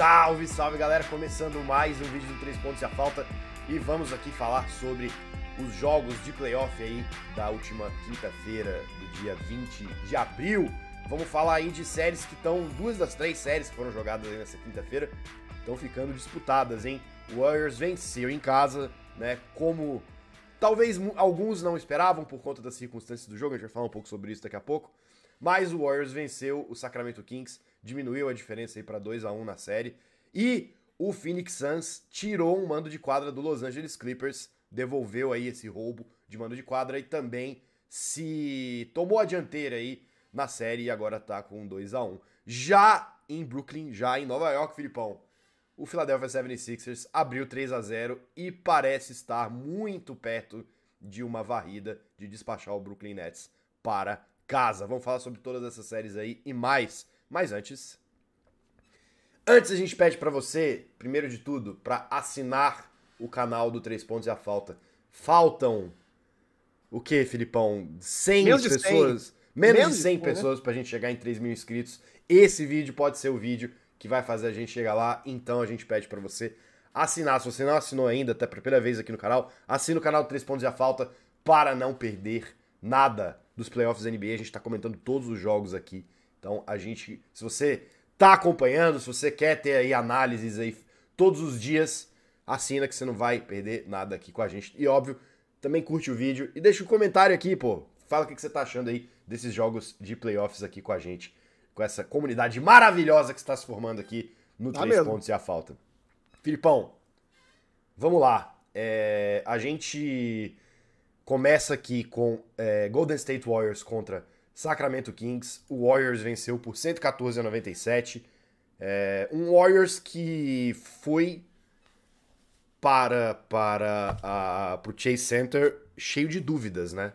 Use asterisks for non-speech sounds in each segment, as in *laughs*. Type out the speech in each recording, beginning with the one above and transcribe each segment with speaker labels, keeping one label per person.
Speaker 1: Salve, salve galera, começando mais um vídeo do 3 pontos e a falta e vamos aqui falar sobre os jogos de playoff aí da última quinta-feira do dia 20 de abril. Vamos falar aí de séries que estão, duas das três séries que foram jogadas nessa quinta-feira estão ficando disputadas, hein? O Warriors venceu em casa, né? Como talvez alguns não esperavam por conta das circunstâncias do jogo, a gente vai falar um pouco sobre isso daqui a pouco. Mas o Warriors venceu o Sacramento Kings diminuiu a diferença aí para 2 a 1 na série. E o Phoenix Suns tirou um mando de quadra do Los Angeles Clippers, devolveu aí esse roubo de mando de quadra e também se tomou a dianteira aí na série e agora tá com 2 a 1 Já em Brooklyn, já em Nova York, Filipão, o Philadelphia 76ers abriu 3 a 0 e parece estar muito perto de uma varrida de despachar o Brooklyn Nets para casa. Vamos falar sobre todas essas séries aí e mais mas antes, antes a gente pede para você, primeiro de tudo, para assinar o canal do Três Pontos e a Falta. Faltam o que, Filipão? 100 menos pessoas, 100. menos, menos de 100 de pessoas né? pra gente chegar em 3 mil inscritos. Esse vídeo pode ser o vídeo que vai fazer a gente chegar lá, então a gente pede para você assinar. Se você não assinou ainda, até pela primeira vez aqui no canal, assina o canal do Três Pontos e a Falta para não perder nada dos playoffs da NBA. A gente tá comentando todos os jogos aqui então a gente, se você tá acompanhando, se você quer ter aí análises aí todos os dias, assina que você não vai perder nada aqui com a gente. E óbvio, também curte o vídeo e deixa um comentário aqui, pô. Fala o que você tá achando aí desses jogos de playoffs aqui com a gente, com essa comunidade maravilhosa que está se formando aqui no tá 3 mesmo. pontos e a falta. Filipão, vamos lá. É, a gente começa aqui com é, Golden State Warriors contra Sacramento Kings, o Warriors venceu por 114 a 97. É, um Warriors que foi para para a, o Chase Center cheio de dúvidas, né?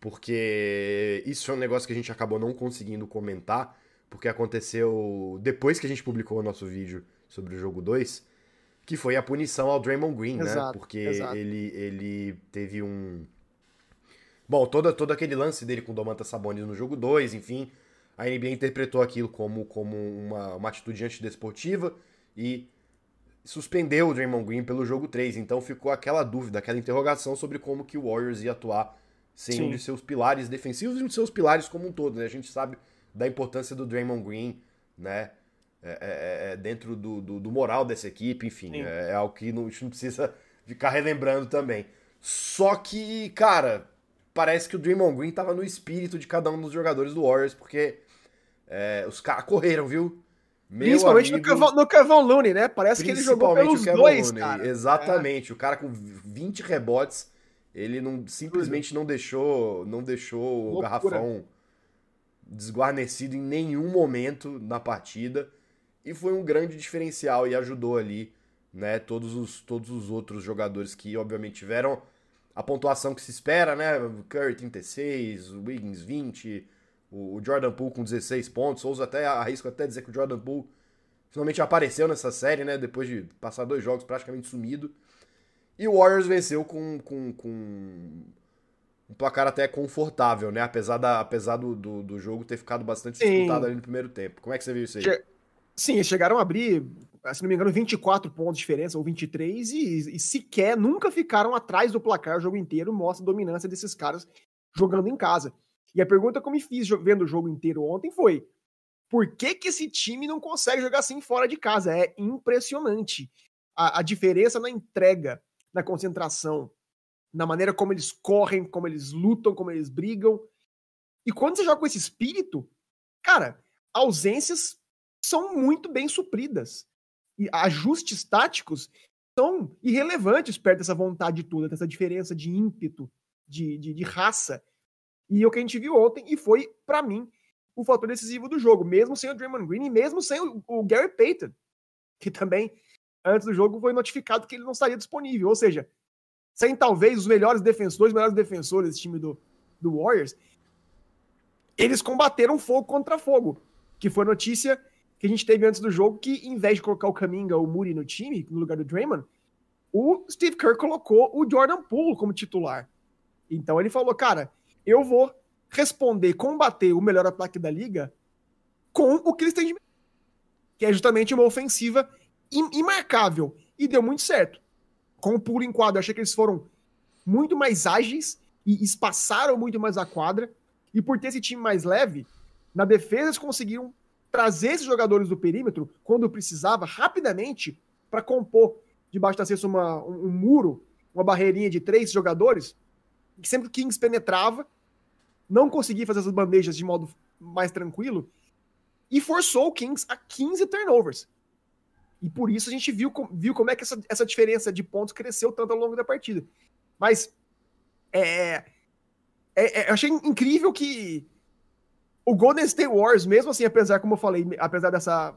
Speaker 1: Porque isso é um negócio que a gente acabou não conseguindo comentar, porque aconteceu depois que a gente publicou o nosso vídeo sobre o jogo 2, que foi a punição ao Draymond Green, né? exato, né? Porque exato. ele ele teve um Bom, todo, todo aquele lance dele com o Domantas Sabonis no jogo 2, enfim, a NBA interpretou aquilo como, como uma, uma atitude antidesportiva e suspendeu o Draymond Green pelo jogo 3. Então ficou aquela dúvida, aquela interrogação sobre como que o Warriors ia atuar sem Sim. um de seus pilares defensivos e um de seus pilares como um todo, né? A gente sabe da importância do Draymond Green, né? É, é, é dentro do, do, do, moral dessa equipe, enfim, é, é, algo que não, a gente não precisa ficar relembrando também. Só que, cara, parece que o Draymond Green tava no espírito de cada um dos jogadores do Warriors, porque é, os caras correram, viu?
Speaker 2: Meu Principalmente amigo, no, Kevon, no Kevon Looney, né? Parece que ele jogou pelos dois, Looney, cara.
Speaker 1: Exatamente. É. O cara com 20 rebotes, ele não simplesmente não deixou, não deixou Loucura. o garrafão desguarnecido em nenhum momento na partida e foi um grande diferencial e ajudou ali, né, todos os todos os outros jogadores que obviamente tiveram a pontuação que se espera, né? Curry 36, o Wiggins 20, o Jordan Poole com 16 pontos. Souza até arrisco até dizer que o Jordan Poole finalmente apareceu nessa série, né? Depois de passar dois jogos praticamente sumido. E o Warriors venceu com, com, com um placar até confortável, né? Apesar, da, apesar do, do, do jogo ter ficado bastante disputado ali no primeiro tempo. Como é que você viu isso aí?
Speaker 2: Sim, chegaram a abrir se não me engano, 24 pontos de diferença, ou 23, e, e sequer nunca ficaram atrás do placar o jogo inteiro, mostra a dominância desses caras jogando em casa. E a pergunta que eu me fiz vendo o jogo inteiro ontem foi: por que, que esse time não consegue jogar assim fora de casa? É impressionante. A, a diferença na entrega, na concentração, na maneira como eles correm, como eles lutam, como eles brigam. E quando você joga com esse espírito, cara, ausências são muito bem supridas ajustes táticos são irrelevantes perto dessa vontade toda, dessa diferença de ímpeto, de, de, de raça. E é o que a gente viu ontem, e foi, para mim, o fator decisivo do jogo, mesmo sem o Draymond Green e mesmo sem o, o Gary Payton, que também, antes do jogo, foi notificado que ele não estaria disponível. Ou seja, sem talvez os melhores defensores, os melhores defensores desse time do, do Warriors, eles combateram fogo contra fogo, que foi notícia que a gente teve antes do jogo, que em vez de colocar o Kaminga ou o Muri no time, no lugar do Draymond, o Steve Kerr colocou o Jordan Poole como titular. Então ele falou, cara, eu vou responder, combater o melhor ataque da liga com o que eles têm de que é justamente uma ofensiva imarcável. E deu muito certo. Com o pulo em quadra, achei que eles foram muito mais ágeis e espaçaram muito mais a quadra. E por ter esse time mais leve, na defesa eles conseguiram trazer esses jogadores do perímetro, quando precisava, rapidamente, para compor debaixo da cesta uma, um, um, muro, uma barreirinha de três jogadores, que sempre que Kings penetrava, não conseguia fazer essas bandejas de modo mais tranquilo, e forçou o Kings a 15 turnovers. E por isso a gente viu, viu como é que essa, essa diferença de pontos cresceu tanto ao longo da partida. Mas é, é, é, eu achei incrível que o Golden State Warriors, mesmo assim, apesar, como eu falei, apesar dessa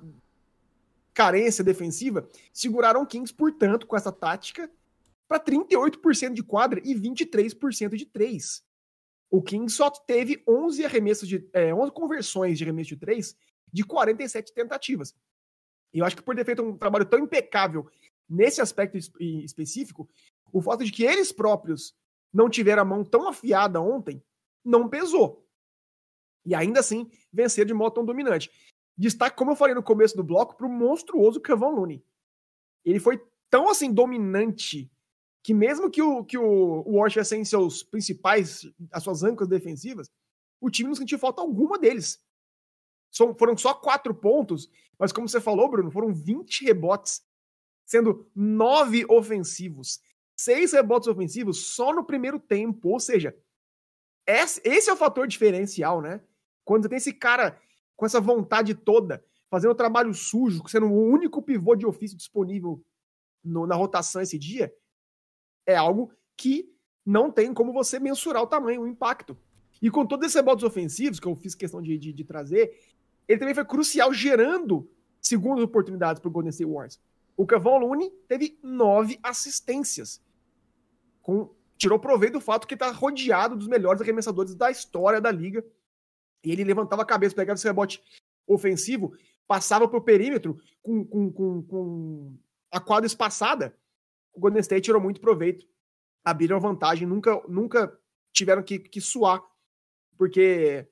Speaker 2: carência defensiva, seguraram o Kings, portanto, com essa tática, para 38% de quadra e 23% de três. O Kings só teve 11 arremessos de é, 11 conversões de arremesso de três de 47 tentativas. E eu acho que por ter feito um trabalho tão impecável nesse aspecto específico, o fato de que eles próprios não tiveram a mão tão afiada ontem não pesou. E ainda assim, vencer de modo tão dominante. Destaque, como eu falei no começo do bloco, para o monstruoso Kevon Looney. Ele foi tão assim dominante que mesmo que o, que o, o Warriors tivesse em seus principais, as suas âncoras defensivas, o time não sentiu falta alguma deles. São, foram só quatro pontos, mas como você falou, Bruno, foram 20 rebotes, sendo nove ofensivos. Seis rebotes ofensivos só no primeiro tempo. Ou seja, esse é o fator diferencial, né? Quando você tem esse cara com essa vontade toda, fazendo o trabalho sujo, sendo o único pivô de ofício disponível no, na rotação esse dia, é algo que não tem como você mensurar o tamanho, o impacto. E com todos esses rebotes ofensivos, que eu fiz questão de, de, de trazer, ele também foi crucial gerando segundas oportunidades para o Golden State Warriors. O Kevon Looney teve nove assistências. Com, tirou proveito do fato que está rodeado dos melhores arremessadores da história da liga. E ele levantava a cabeça, pegava esse rebote ofensivo, passava para o perímetro com, com, com, com, a quadra espaçada. O Golden State tirou muito proveito. Abriram vantagem, nunca, nunca tiveram que, que suar, porque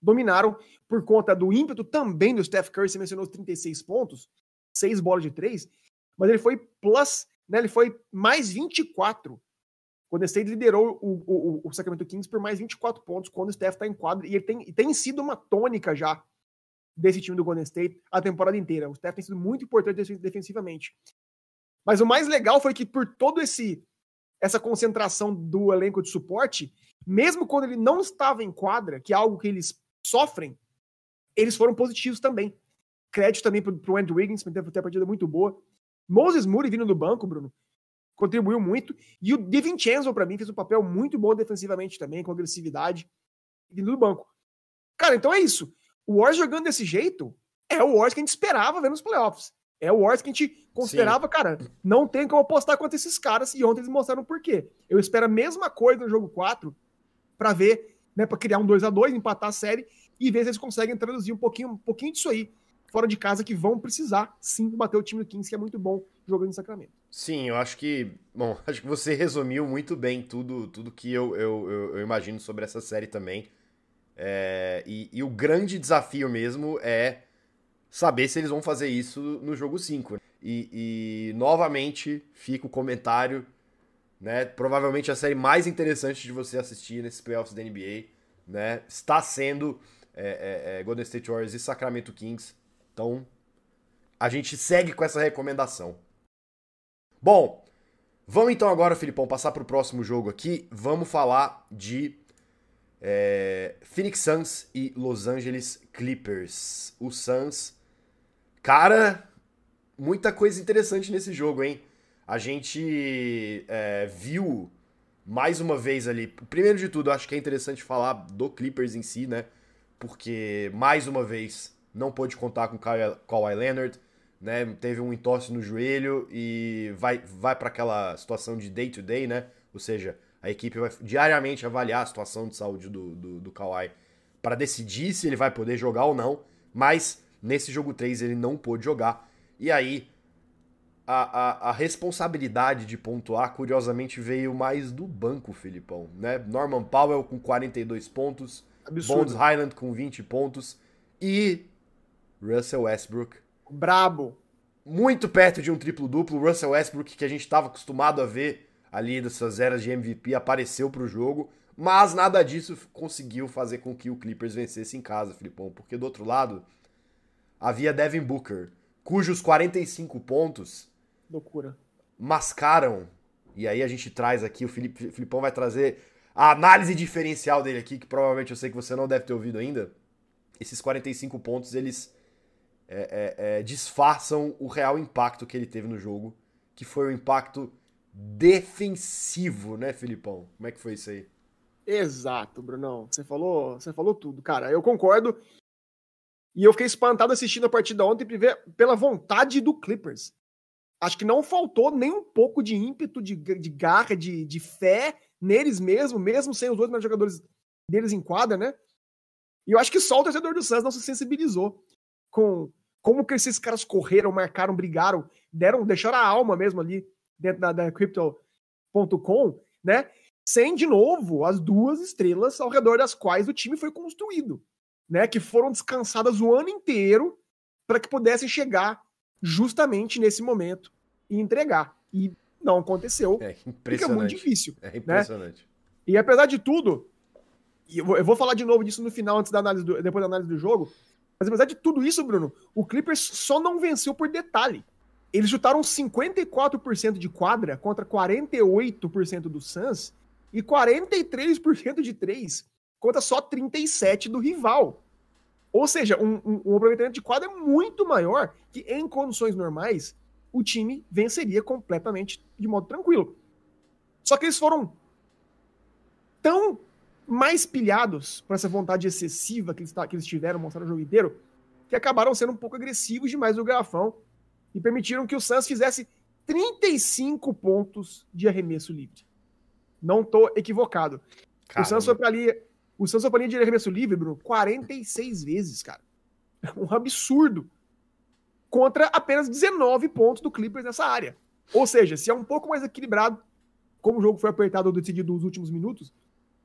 Speaker 2: dominaram por conta do ímpeto também do Steph Curry, você mencionou os 36 pontos, 6 bolas de 3, mas ele foi plus, né, ele foi mais 24. O State liderou o, o, o, Sacramento Kings por mais 24 pontos quando o Steph está em quadro, e ele tem, tem sido uma tônica já desse time do Golden State a temporada inteira. O Steph tem sido muito importante defensivamente. Mas o mais legal foi que por todo esse essa concentração do elenco de suporte, mesmo quando ele não estava em quadra, que é algo que eles sofrem, eles foram positivos também. Crédito também pro, pro Andrew Wiggins, por ter uma partida muito boa. Moses Moody vindo do banco, Bruno, contribuiu muito. E o DiVincenzo, para mim, fez um papel muito bom defensivamente também, com agressividade, vindo do banco. Cara, então é isso. O Warriors jogando desse jeito é o Warriors que a gente esperava ver nos playoffs. É o Warriors que a gente considerava, Sim. cara, não tem como apostar contra esses caras, e ontem eles mostraram por quê. Eu espero a mesma coisa no jogo 4 para ver, né, para criar um 2 a 2 empatar a série e ver se eles conseguem traduzir um pouquinho, um pouquinho disso aí fora de casa que vão precisar sim bater o time do Kings, que é muito bom jogando em Sacramento.
Speaker 1: Sim, eu acho que. Bom, *laughs* acho que você resumiu muito bem tudo, tudo que eu, eu, eu, eu imagino sobre essa série também. É, e, e, o grande desafio mesmo é saber se eles vão fazer isso no jogo 5. E, e novamente fica o comentário, né? Provavelmente a série mais interessante de você assistir nesses playoffs da NBA, né? Está sendo é, é, é, Golden State Warriors e Sacramento Kings. Então, a gente segue com essa recomendação. Bom, vamos então agora, Filipão, passar para o próximo jogo aqui. Vamos falar de é, Phoenix Suns e Los Angeles Clippers. O Suns, cara, muita coisa interessante nesse jogo, hein? A gente é, viu mais uma vez ali. Primeiro de tudo, acho que é interessante falar do Clippers em si, né? porque mais uma vez não pôde contar com Kawhi Leonard, né? Teve um entorse no joelho e vai, vai para aquela situação de day to day, né? Ou seja, a equipe vai diariamente avaliar a situação de saúde do, do, do Kawhi para decidir se ele vai poder jogar ou não, mas nesse jogo 3 ele não pôde jogar. E aí a, a, a, responsabilidade de pontuar, curiosamente, veio mais do banco, Filipão. Né? Norman Powell com 42 pontos, Absurdo. Bones Highland com 20 pontos e Russell Westbrook
Speaker 2: Brabo.
Speaker 1: Muito perto de um triplo-duplo. O Russell Westbrook, que a gente estava acostumado a ver ali dessas eras de MVP, apareceu para o jogo. Mas nada disso conseguiu fazer com que o Clippers vencesse em casa, Filipão. Porque do outro lado, havia Devin Booker, cujos 45 pontos.
Speaker 2: Loucura.
Speaker 1: Mascaram. E aí a gente traz aqui, o Felipe, Filipão vai trazer a análise diferencial dele aqui, que provavelmente eu sei que você não deve ter ouvido ainda. Esses 45 pontos, eles é, é, é, disfarçam o real impacto que ele teve no jogo, que foi o impacto defensivo, né, Filipão? Como é que foi isso aí?
Speaker 2: Exato, Brunão. Você falou, você falou tudo, cara. Eu concordo. E eu fiquei espantado assistindo a partida ontem pela vontade do Clippers. Acho que não faltou nem um pouco de ímpeto, de, de garra, de, de fé neles mesmo, mesmo sem os dois melhores jogadores deles em quadra, né? E eu acho que só o torcedor do Suns não se sensibilizou com como que esses caras correram, marcaram, brigaram, deram, deixaram a alma mesmo ali dentro da, da Crypto.com, né? Sem, de novo, as duas estrelas ao redor das quais o time foi construído, né? Que foram descansadas o ano inteiro para que pudessem chegar justamente nesse momento e entregar. E não aconteceu.
Speaker 1: É impressionante. Fica
Speaker 2: muito difícil.
Speaker 1: É impressionante.
Speaker 2: Né? E apesar de tudo, eu vou, eu vou falar de novo disso no final, antes da análise do, depois da análise do jogo, mas apesar de tudo isso, Bruno, o Clippers só não venceu por detalhe. Eles chutaram 54% de quadra contra 48% do Suns e 43% de 3 contra só 37% do rival. Ou seja, um, um, um aproveitamento de quadra muito maior que em condições normais o time venceria completamente de modo tranquilo. Só que eles foram tão mais pilhados por essa vontade excessiva que eles, que eles tiveram mostrar o jogo inteiro, que acabaram sendo um pouco agressivos demais no garrafão e permitiram que o Suns fizesse 35 pontos de arremesso livre. Não tô equivocado. Caramba. O Suns foi pra ali, o Suns foi pra linha de arremesso livre, Bruno, 46 vezes, cara. Um absurdo. Contra apenas 19 pontos do Clippers nessa área. Ou seja, se é um pouco mais equilibrado, como o jogo foi apertado ou decidido nos últimos minutos,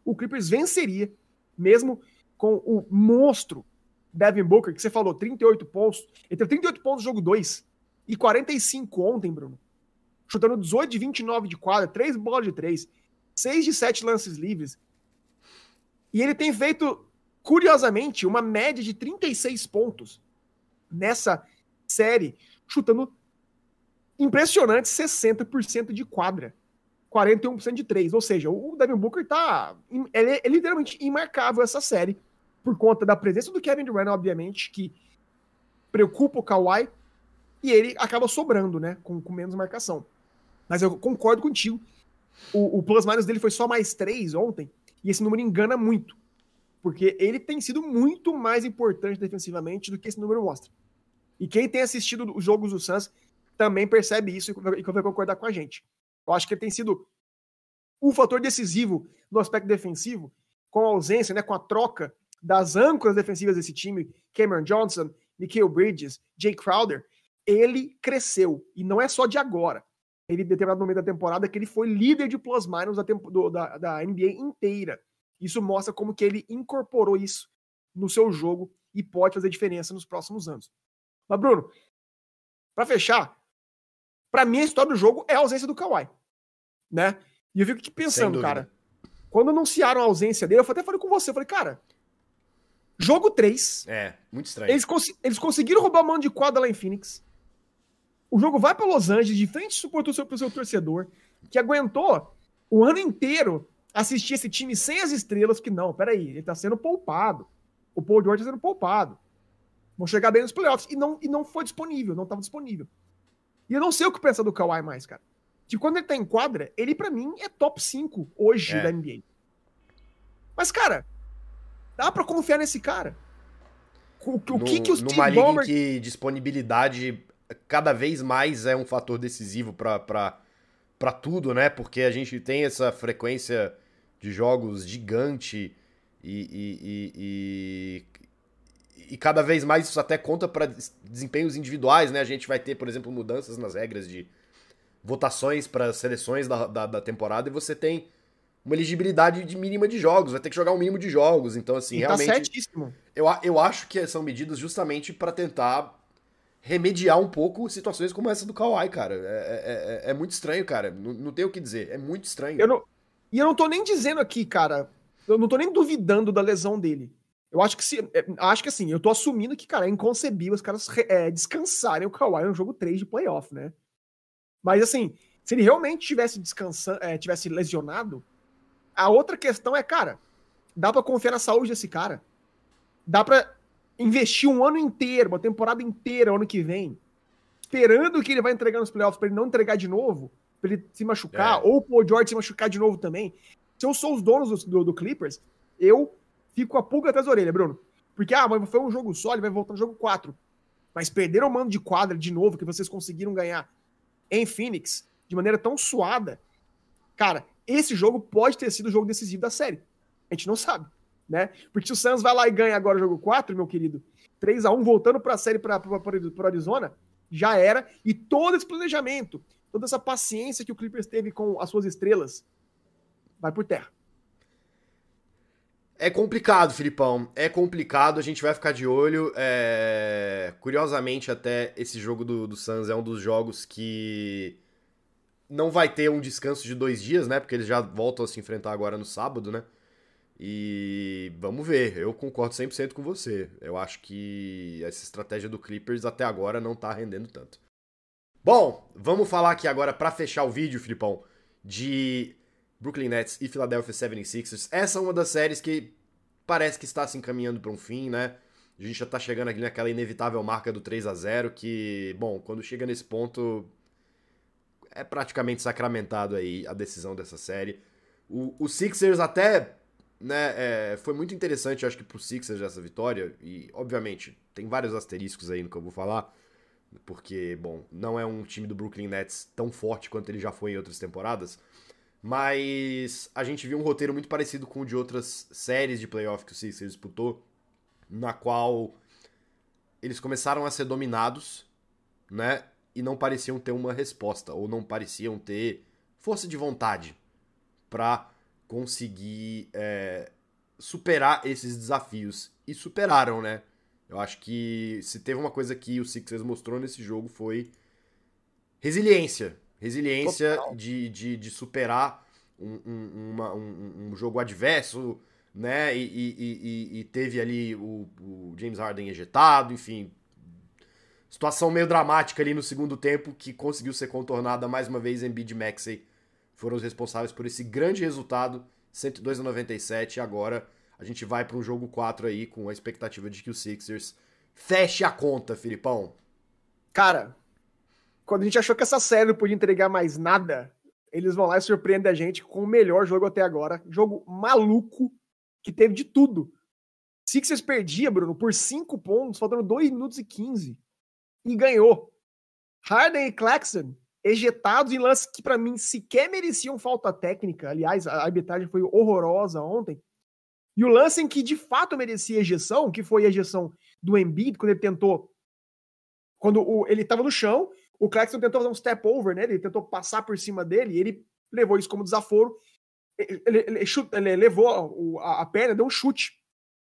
Speaker 2: o Clippers venceria, mesmo com o monstro Devin Booker, que você falou, 38 pontos. Ele teve 38 pontos no jogo 2 e 45 ontem, Bruno. Chutando 18 de 29 de quadra, 3 bolas de 3, 6 de 7 lances livres. E ele tem feito, curiosamente, uma média de 36 pontos nessa série, chutando impressionante 60% de quadra. 41% de 3. Ou seja, o Devin Booker tá. Ele é, é literalmente imarcável essa série. Por conta da presença do Kevin Durant, obviamente, que preocupa o Kawhi. E ele acaba sobrando, né? Com, com menos marcação. Mas eu concordo contigo. O, o plus-minus dele foi só mais 3 ontem. E esse número engana muito. Porque ele tem sido muito mais importante defensivamente do que esse número mostra. E quem tem assistido os jogos do Suns também percebe isso e vai concordar com a gente. Eu acho que ele tem sido um fator decisivo no aspecto defensivo, com a ausência, né, com a troca das âncoras defensivas desse time, Cameron Johnson, Nikhil Bridges, Jay Crowder, ele cresceu. E não é só de agora. Ele, em determinado momento da temporada, que ele foi líder de plus-minus da, da, da NBA inteira. Isso mostra como que ele incorporou isso no seu jogo e pode fazer diferença nos próximos anos. Mas, Bruno, para fechar, para mim, a história do jogo é a ausência do Kawhi. Né? E eu fico aqui pensando, cara. Quando anunciaram a ausência dele, eu até falei com você. Eu falei, cara, jogo 3.
Speaker 1: É, muito estranho.
Speaker 2: Eles, cons eles conseguiram roubar a mão de quadra lá em Phoenix. O jogo vai para Los Angeles, de frente suportou seu, pro seu torcedor, que aguentou o ano inteiro assistir esse time sem as estrelas, que não, peraí, ele tá sendo poupado. O Paul George tá sendo poupado. Vão chegar bem nos playoffs. E não, e não foi disponível, não estava disponível. E eu não sei o que pensa do Kawhi mais, cara. Que quando ele tá em quadra, ele para mim é top 5 hoje é. da NBA. Mas, cara, dá para confiar nesse cara?
Speaker 1: O, o no, que que os Numa liga Bomber... que disponibilidade cada vez mais é um fator decisivo para tudo, né? Porque a gente tem essa frequência de jogos gigante e, e, e, e e cada vez mais isso até conta para desempenhos individuais, né? A gente vai ter, por exemplo, mudanças nas regras de votações para seleções da, da, da, temporada e você tem uma elegibilidade de mínima de jogos, vai ter que jogar um mínimo de jogos. Então, assim, e tá realmente.
Speaker 2: Tá
Speaker 1: Eu, eu acho que são medidas justamente para tentar remediar um pouco situações como essa do Kawhi, cara. É, é, é, é muito estranho, cara. Não, não tem o que dizer. É muito estranho.
Speaker 2: Eu não, e eu não tô nem dizendo aqui, cara. Eu não tô nem duvidando da lesão dele. Eu acho que se. É, acho que assim, eu tô assumindo que, cara, é inconcebível os caras é, descansarem o Kawhi no jogo 3 de playoff, né? Mas assim, se ele realmente tivesse descansando, é, tivesse lesionado, a outra questão é, cara, dá para confiar na saúde desse cara. Dá para investir um ano inteiro, uma temporada inteira ano que vem, esperando que ele vai entregar nos playoffs para ele não entregar de novo, para ele se machucar, é. ou o Paul George se machucar de novo também. Se eu sou os donos do, do, do Clippers, eu fico com a pulga atrás da orelha, Bruno. Porque, ah, mas foi um jogo só, ele vai voltar no jogo 4. Mas perderam o mando de quadra de novo, que vocês conseguiram ganhar em Phoenix, de maneira tão suada. Cara, esse jogo pode ter sido o jogo decisivo da série. A gente não sabe, né? Porque se o Suns vai lá e ganha agora o jogo 4, meu querido, 3 a 1 voltando para a série para Arizona, já era. E todo esse planejamento, toda essa paciência que o Clippers teve com as suas estrelas, vai por terra.
Speaker 1: É complicado, Filipão. É complicado, a gente vai ficar de olho. É... Curiosamente, até esse jogo do, do Suns é um dos jogos que não vai ter um descanso de dois dias, né? Porque eles já voltam a se enfrentar agora no sábado, né? E vamos ver, eu concordo 100% com você. Eu acho que essa estratégia do Clippers até agora não tá rendendo tanto. Bom, vamos falar aqui agora para fechar o vídeo, Filipão, de Brooklyn Nets e Philadelphia 76ers. Essa é uma das séries que parece que está se encaminhando para um fim, né? A gente já tá chegando aqui naquela inevitável marca do 3 a 0 que, bom, quando chega nesse ponto é praticamente sacramentado aí a decisão dessa série. O, o Sixers até né, é, foi muito interessante, acho que pro Sixers essa vitória, e obviamente tem vários asteriscos aí no que eu vou falar, porque, bom, não é um time do Brooklyn Nets tão forte quanto ele já foi em outras temporadas, mas a gente viu um roteiro muito parecido com o de outras séries de playoff que o Sixers disputou, na qual eles começaram a ser dominados, né? E não pareciam ter uma resposta, ou não pareciam ter força de vontade para conseguir é, superar esses desafios. E superaram, né? Eu acho que se teve uma coisa que o Sixers mostrou nesse jogo foi resiliência. Resiliência de, de, de, superar um, um, uma, um, um, jogo adverso, né? E, e, e, e teve ali o, o, James Harden ejetado, enfim. Situação meio dramática ali no segundo tempo que conseguiu ser contornada mais uma vez em Bid Maxey. Foram os responsáveis por esse grande resultado, 102 a 97. E agora a gente vai para um jogo 4 aí com a expectativa de que o Sixers feche a conta, Filipão.
Speaker 2: Cara, quando a gente achou que essa série não podia entregar mais nada, eles vão lá e surpreendem a gente com o melhor jogo até agora. Jogo maluco, que teve de tudo. Sixers perdia, Bruno, por 5 pontos, faltando 2 minutos e 15. E ganhou. Harden e Claxton ejetados em lances que para mim sequer mereciam falta técnica. Aliás, a arbitragem foi horrorosa ontem. E o lance em que de fato merecia ejeção, que foi a ejeção do Embiid, quando ele tentou. Quando o, ele estava no chão, o Claxton tentou fazer um step over, né? Ele tentou passar por cima dele, e ele levou isso como desaforo. Ele, ele, ele, levou a, a, perna, deu um chute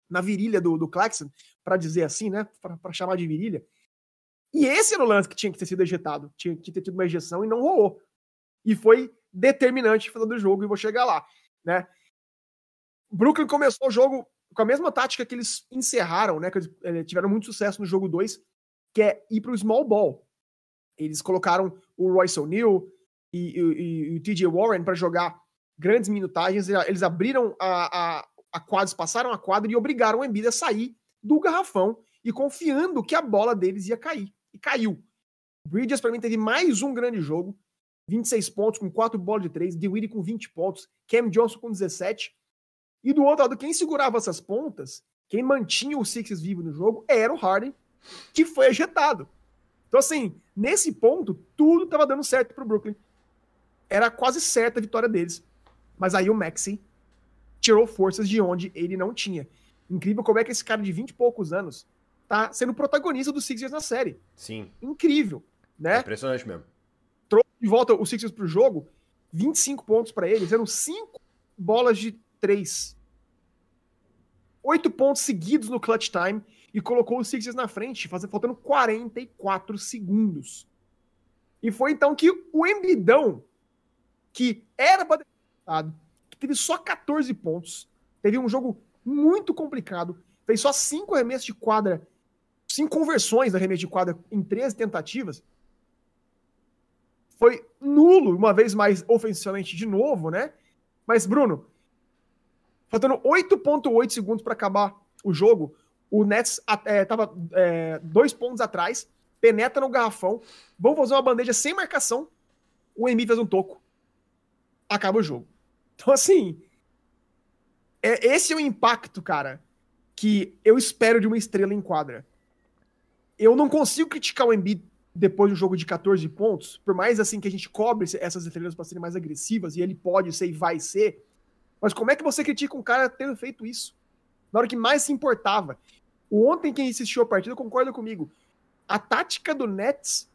Speaker 2: na virilha do, do Claxton, para dizer assim, né? Para chamar de virilha. E esse era o lance que tinha que ter sido ejetado. Tinha que ter tido uma ejeção e não rolou. E foi determinante no final do jogo, e vou chegar lá, né? Brooklyn começou o jogo com a mesma tática que eles encerraram, né? Que eles eh, tiveram muito sucesso no jogo 2, que é ir para o small ball. Eles colocaram o Royce O'Neal e, e, e, o TJ Warren para jogar grandes minutagens. Eles abriram a, a, a quadra, passaram a quadra e obrigaram o Embiid a sair do garrafão e confiando que a bola deles ia cair. E caiu. Bridges, para mim, teve mais um grande jogo. 26 pontos com 4 bolas de 3. DeWitt com 20 pontos. Cam Johnson com 17. E do outro lado, quem segurava essas pontas, quem mantinha o Sixers vivo no jogo, era o Harden, que foi ejetado. Então, assim, nesse ponto, tudo estava dando certo para o Brooklyn. Era quase certa a vitória deles. Mas aí o Maxi tirou forças de onde ele não tinha. Incrível como é que esse cara de 20 e poucos anos tá sendo protagonista do Sixers na série.
Speaker 1: Sim.
Speaker 2: Incrível, né?
Speaker 1: É impressionante mesmo.
Speaker 2: Trouxe de volta o Sixers pro jogo, 25 pontos para eles, eram 5 bolas de 3. oito pontos seguidos no clutch time e colocou os Sixers na frente, faltando 44 segundos. E foi então que o Embidão, que era para que teve só 14 pontos, teve um jogo muito complicado, fez só cinco arremessos de quadra, cinco conversões da arremesso de quadra em 13 tentativas, foi nulo, uma vez mais ofensivamente de novo, né? Mas, Bruno, faltando 8,8 segundos para acabar o jogo, o Nets estava é, dois pontos atrás, penetra no garrafão, vão fazer uma bandeja sem marcação, o Embiid faz um toco, acaba o jogo. Então, assim, é, esse é o impacto, cara, que eu espero de uma estrela em quadra. Eu não consigo criticar o Embiid depois de um jogo de 14 pontos, por mais assim que a gente cobre essas estrelas para serem mais agressivas, e ele pode ser e vai ser, mas como é que você critica um cara tendo feito isso? Na hora que mais se importava. O ontem quem assistiu a partida concorda comigo. A tática do Nets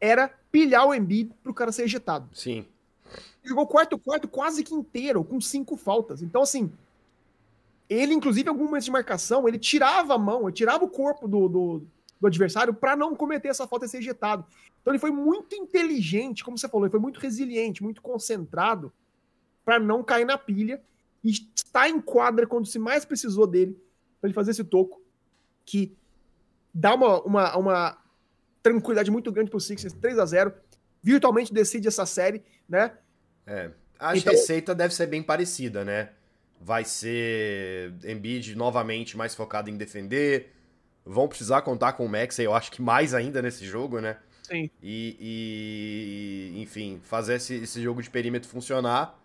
Speaker 2: era pilhar o Embiid pro cara ser ejetado.
Speaker 1: Sim.
Speaker 2: Jogou quarto quarto quase que inteiro, com cinco faltas. Então, assim, ele, inclusive, em algum momento de marcação, ele tirava a mão, ele tirava o corpo do, do, do adversário para não cometer essa falta e ser ejetado. Então ele foi muito inteligente, como você falou, ele foi muito resiliente, muito concentrado para não cair na pilha e estar em quadra quando se mais precisou dele para ele fazer esse toco que dá uma, uma, uma tranquilidade muito grande para o Sixers, 3 a 0 virtualmente decide essa série, né?
Speaker 1: É, a então, receita deve ser bem parecida, né? Vai ser Embiid novamente mais focado em defender, vão precisar contar com o Max, eu acho que mais ainda nesse jogo, né?
Speaker 2: Sim.
Speaker 1: E, e enfim, fazer esse, esse, jogo de perímetro funcionar.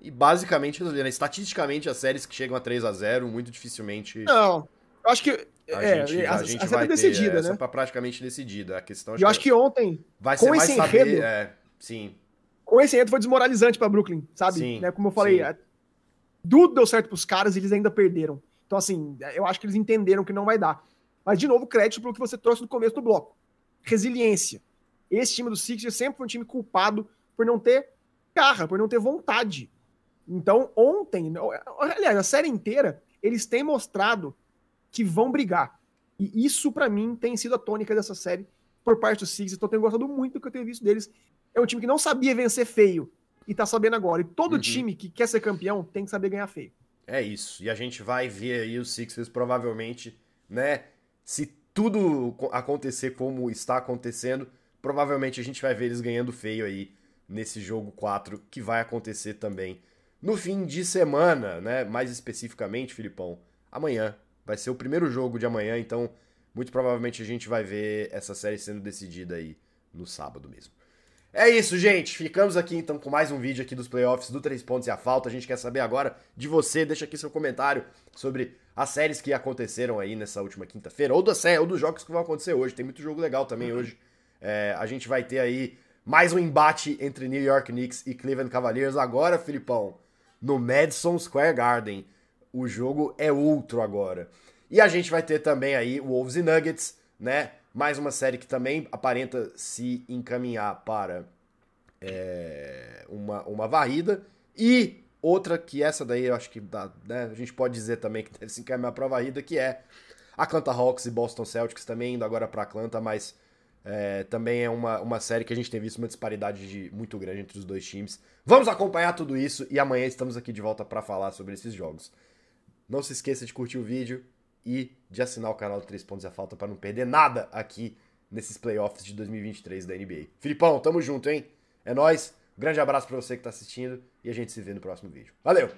Speaker 1: E basicamente, né, estatisticamente, as séries que chegam a 3 a 0 muito dificilmente.
Speaker 2: Não, eu acho que.
Speaker 1: A
Speaker 2: é,
Speaker 1: gente, a, a gente vai ter decidida, essa né? Pra praticamente decidida. A questão
Speaker 2: acho eu acho que, que ontem.
Speaker 1: Vai ser mais enredo, saber. É, sim.
Speaker 2: Com esse enredo foi desmoralizante para Brooklyn, sabe? Sim, né? Como eu falei, sim. tudo deu certo pros caras e eles ainda perderam. Então, assim, eu acho que eles entenderam que não vai dar. Mas, de novo, crédito pelo que você trouxe no começo do bloco. Resiliência. Esse time do Sixers sempre foi um time culpado por não ter garra, por não ter vontade. Então, ontem, aliás, a série inteira, eles têm mostrado que vão brigar. E isso, para mim, tem sido a tônica dessa série por parte do Sixers. Então, eu tenho gostado muito do que eu tenho visto deles. É um time que não sabia vencer feio e tá sabendo agora. E todo uhum. time que quer ser campeão tem que saber ganhar feio.
Speaker 1: É isso. E a gente vai ver aí os Sixers provavelmente, né, se tudo acontecer como está acontecendo, provavelmente a gente vai ver eles ganhando feio aí nesse jogo 4, que vai acontecer também no fim de semana, né? Mais especificamente, Filipão, amanhã. Vai ser o primeiro jogo de amanhã, então muito provavelmente a gente vai ver essa série sendo decidida aí no sábado mesmo. É isso, gente. Ficamos aqui então com mais um vídeo aqui dos playoffs do 3 pontos e a falta. A gente quer saber agora de você. Deixa aqui seu comentário sobre as séries que aconteceram aí nessa última quinta-feira, ou, ou dos jogos que vão acontecer hoje. Tem muito jogo legal também hoje. É, a gente vai ter aí mais um embate entre New York Knicks e Cleveland Cavaliers. Agora, Filipão, no Madison Square Garden. O jogo é outro agora. E a gente vai ter também aí Wolves e Nuggets, né? Mais uma série que também aparenta se encaminhar para é, uma, uma varrida. E outra que essa daí eu acho que dá, né, a gente pode dizer também que *laughs* deve se encaminhar para a varrida, que é Atlanta Hawks e Boston Celtics também indo agora para Atlanta, mas é, também é uma, uma série que a gente tem visto uma disparidade de, muito grande entre os dois times. Vamos acompanhar tudo isso e amanhã estamos aqui de volta para falar sobre esses jogos. Não se esqueça de curtir o vídeo, e de assinar o canal do 3 Pontos a Falta para não perder nada aqui nesses playoffs de 2023 da NBA. Filipão, tamo junto, hein? É nós. grande abraço para você que tá assistindo e a gente se vê no próximo vídeo. Valeu!